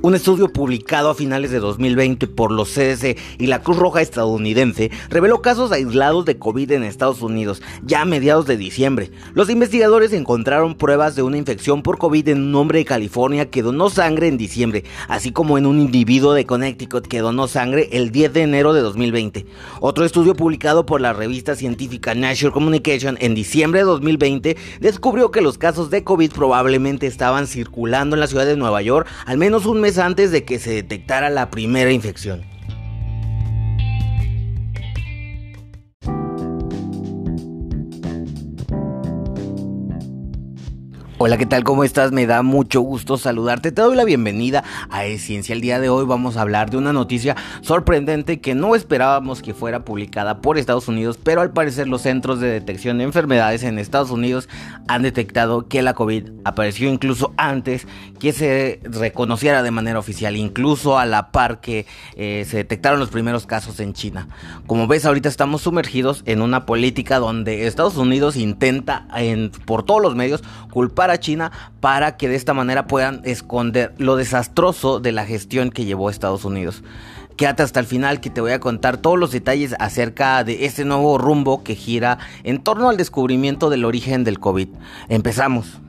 Un estudio publicado a finales de 2020 por los CDC y la Cruz Roja estadounidense reveló casos aislados de COVID en Estados Unidos ya a mediados de diciembre. Los investigadores encontraron pruebas de una infección por COVID en un hombre de California que donó sangre en diciembre, así como en un individuo de Connecticut que donó sangre el 10 de enero de 2020. Otro estudio publicado por la revista científica Nature Communication en diciembre de 2020 descubrió que los casos de COVID probablemente estaban circulando en la ciudad de Nueva York al menos un mes antes de que se detectara la primera infección. Hola, ¿qué tal? ¿Cómo estás? Me da mucho gusto saludarte. Te doy la bienvenida a Ciencia. El día de hoy vamos a hablar de una noticia sorprendente que no esperábamos que fuera publicada por Estados Unidos, pero al parecer los centros de detección de enfermedades en Estados Unidos han detectado que la COVID apareció incluso antes que se reconociera de manera oficial, incluso a la par que eh, se detectaron los primeros casos en China. Como ves, ahorita estamos sumergidos en una política donde Estados Unidos intenta por todos los medios culpar a China para que de esta manera puedan esconder lo desastroso de la gestión que llevó Estados Unidos. Quédate hasta el final que te voy a contar todos los detalles acerca de este nuevo rumbo que gira en torno al descubrimiento del origen del COVID. Empezamos.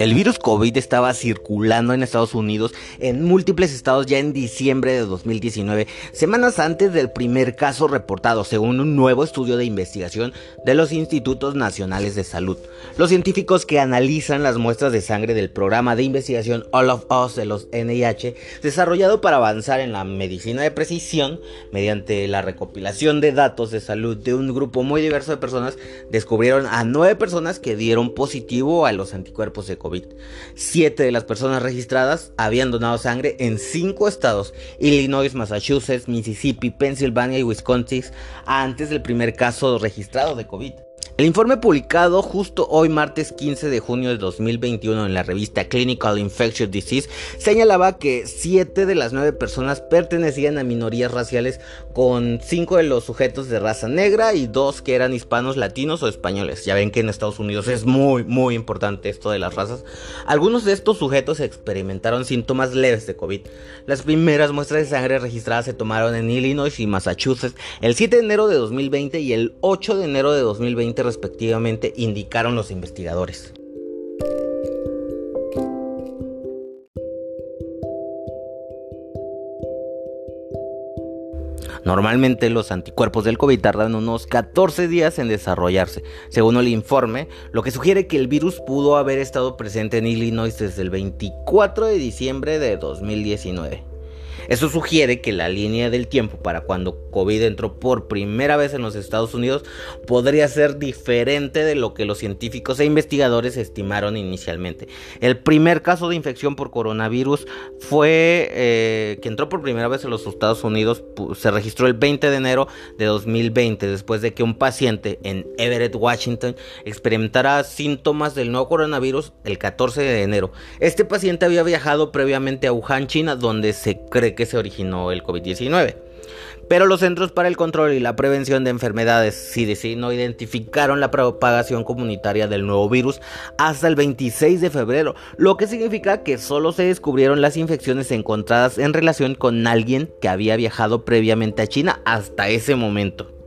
El virus COVID estaba circulando en Estados Unidos en múltiples estados ya en diciembre de 2019, semanas antes del primer caso reportado, según un nuevo estudio de investigación de los Institutos Nacionales de Salud. Los científicos que analizan las muestras de sangre del programa de investigación All of Us de los NIH, desarrollado para avanzar en la medicina de precisión mediante la recopilación de datos de salud de un grupo muy diverso de personas, descubrieron a nueve personas que dieron positivo a los anticuerpos de COVID. Siete de las personas registradas habían donado sangre en cinco estados, Illinois, Massachusetts, Mississippi, Pennsylvania y Wisconsin, antes del primer caso registrado de COVID. El informe publicado justo hoy martes 15 de junio de 2021 en la revista Clinical Infectious Disease señalaba que 7 de las 9 personas pertenecían a minorías raciales con 5 de los sujetos de raza negra y 2 que eran hispanos, latinos o españoles. Ya ven que en Estados Unidos es muy muy importante esto de las razas. Algunos de estos sujetos experimentaron síntomas leves de COVID. Las primeras muestras de sangre registradas se tomaron en Illinois y Massachusetts el 7 de enero de 2020 y el 8 de enero de 2020 respectivamente, indicaron los investigadores. Normalmente los anticuerpos del COVID tardan unos 14 días en desarrollarse, según el informe, lo que sugiere que el virus pudo haber estado presente en Illinois desde el 24 de diciembre de 2019. Eso sugiere que la línea del tiempo para cuando COVID entró por primera vez en los Estados Unidos podría ser diferente de lo que los científicos e investigadores estimaron inicialmente. El primer caso de infección por coronavirus fue eh, que entró por primera vez en los Estados Unidos, se registró el 20 de enero de 2020, después de que un paciente en Everett, Washington, experimentara síntomas del nuevo coronavirus el 14 de enero. Este paciente había viajado previamente a Wuhan, China, donde se cree que que se originó el COVID-19. Pero los Centros para el Control y la Prevención de Enfermedades CDC no identificaron la propagación comunitaria del nuevo virus hasta el 26 de febrero, lo que significa que solo se descubrieron las infecciones encontradas en relación con alguien que había viajado previamente a China hasta ese momento.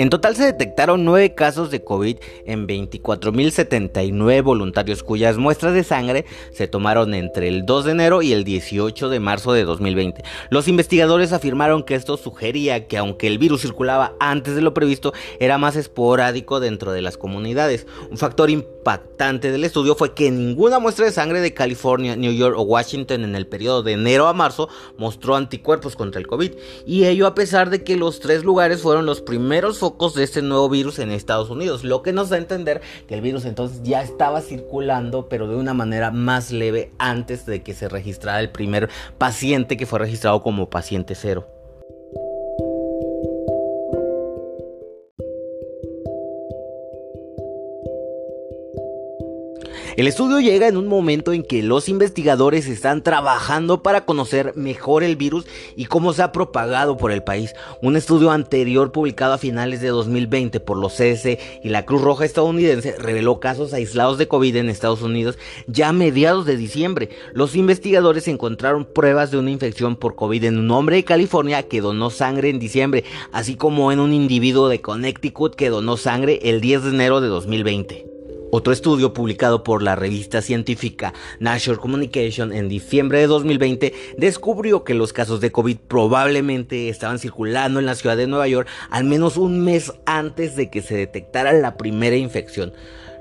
En total se detectaron 9 casos de COVID en 24.079 voluntarios cuyas muestras de sangre se tomaron entre el 2 de enero y el 18 de marzo de 2020. Los investigadores afirmaron que esto sugería que aunque el virus circulaba antes de lo previsto, era más esporádico dentro de las comunidades. Un factor impactante del estudio fue que ninguna muestra de sangre de California, New York o Washington en el periodo de enero a marzo mostró anticuerpos contra el COVID. Y ello a pesar de que los tres lugares fueron los primeros focos de este nuevo virus en Estados Unidos. Lo que nos da a entender que el virus entonces ya estaba circulando, pero de una manera más leve antes de que se registrara el primer paciente que fue registrado como paciente cero. El estudio llega en un momento en que los investigadores están trabajando para conocer mejor el virus y cómo se ha propagado por el país. Un estudio anterior publicado a finales de 2020 por los CDC y la Cruz Roja estadounidense reveló casos aislados de COVID en Estados Unidos ya a mediados de diciembre. Los investigadores encontraron pruebas de una infección por COVID en un hombre de California que donó sangre en diciembre, así como en un individuo de Connecticut que donó sangre el 10 de enero de 2020. Otro estudio publicado por la revista científica Nature Communication en diciembre de 2020 descubrió que los casos de COVID probablemente estaban circulando en la ciudad de Nueva York al menos un mes antes de que se detectara la primera infección.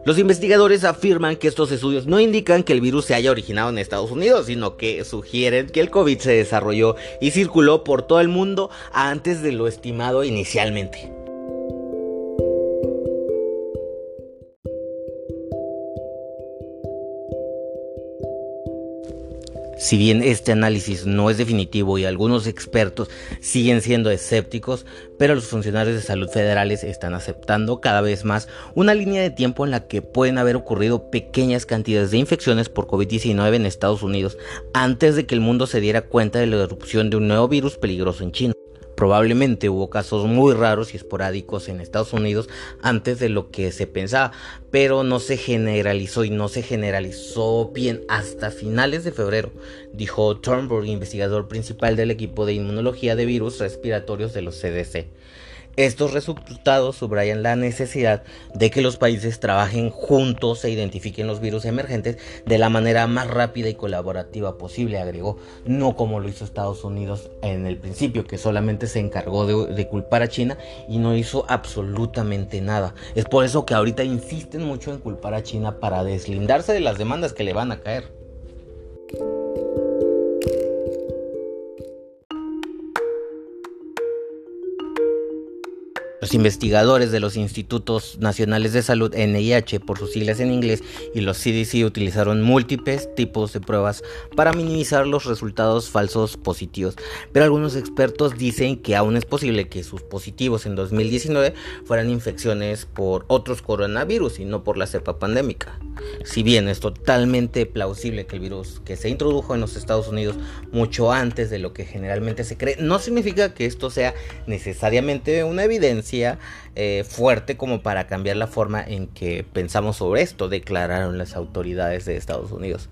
Los investigadores afirman que estos estudios no indican que el virus se haya originado en Estados Unidos, sino que sugieren que el COVID se desarrolló y circuló por todo el mundo antes de lo estimado inicialmente. Si bien este análisis no es definitivo y algunos expertos siguen siendo escépticos, pero los funcionarios de salud federales están aceptando cada vez más una línea de tiempo en la que pueden haber ocurrido pequeñas cantidades de infecciones por COVID-19 en Estados Unidos antes de que el mundo se diera cuenta de la erupción de un nuevo virus peligroso en China. Probablemente hubo casos muy raros y esporádicos en Estados Unidos antes de lo que se pensaba, pero no se generalizó y no se generalizó bien hasta finales de febrero, dijo Turnberg, investigador principal del equipo de inmunología de virus respiratorios de los CDC. Estos resultados subrayan la necesidad de que los países trabajen juntos e identifiquen los virus emergentes de la manera más rápida y colaborativa posible, agregó, no como lo hizo Estados Unidos en el principio, que solamente se encargó de, culpar a China y no hizo absolutamente nada. Es por eso que ahorita insisten mucho en culpar a China para deslindarse de las demandas que le van a caer. Los investigadores de los Institutos Nacionales de Salud, NIH por sus siglas en inglés, y los CDC utilizaron múltiples tipos de pruebas para minimizar los resultados falsos positivos. Pero algunos expertos dicen que aún es posible que sus positivos en 2019 fueran infecciones por otros coronavirus y no por la cepa pandémica. Si bien es totalmente plausible que el virus que se introdujo en los Estados Unidos mucho antes de lo que generalmente se cree, no significa que esto sea necesariamente una eh, fuerte como para cambiar la forma en que pensamos sobre esto, declararon las autoridades de Estados Unidos.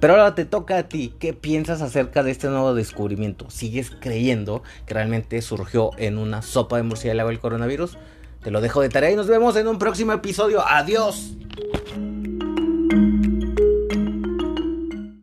Pero ahora te toca a ti, ¿qué piensas acerca de este nuevo descubrimiento? ¿Sigues creyendo que realmente surgió en una sopa de murciélago el coronavirus? Te lo dejo de tarea y nos vemos en un próximo episodio. Adiós.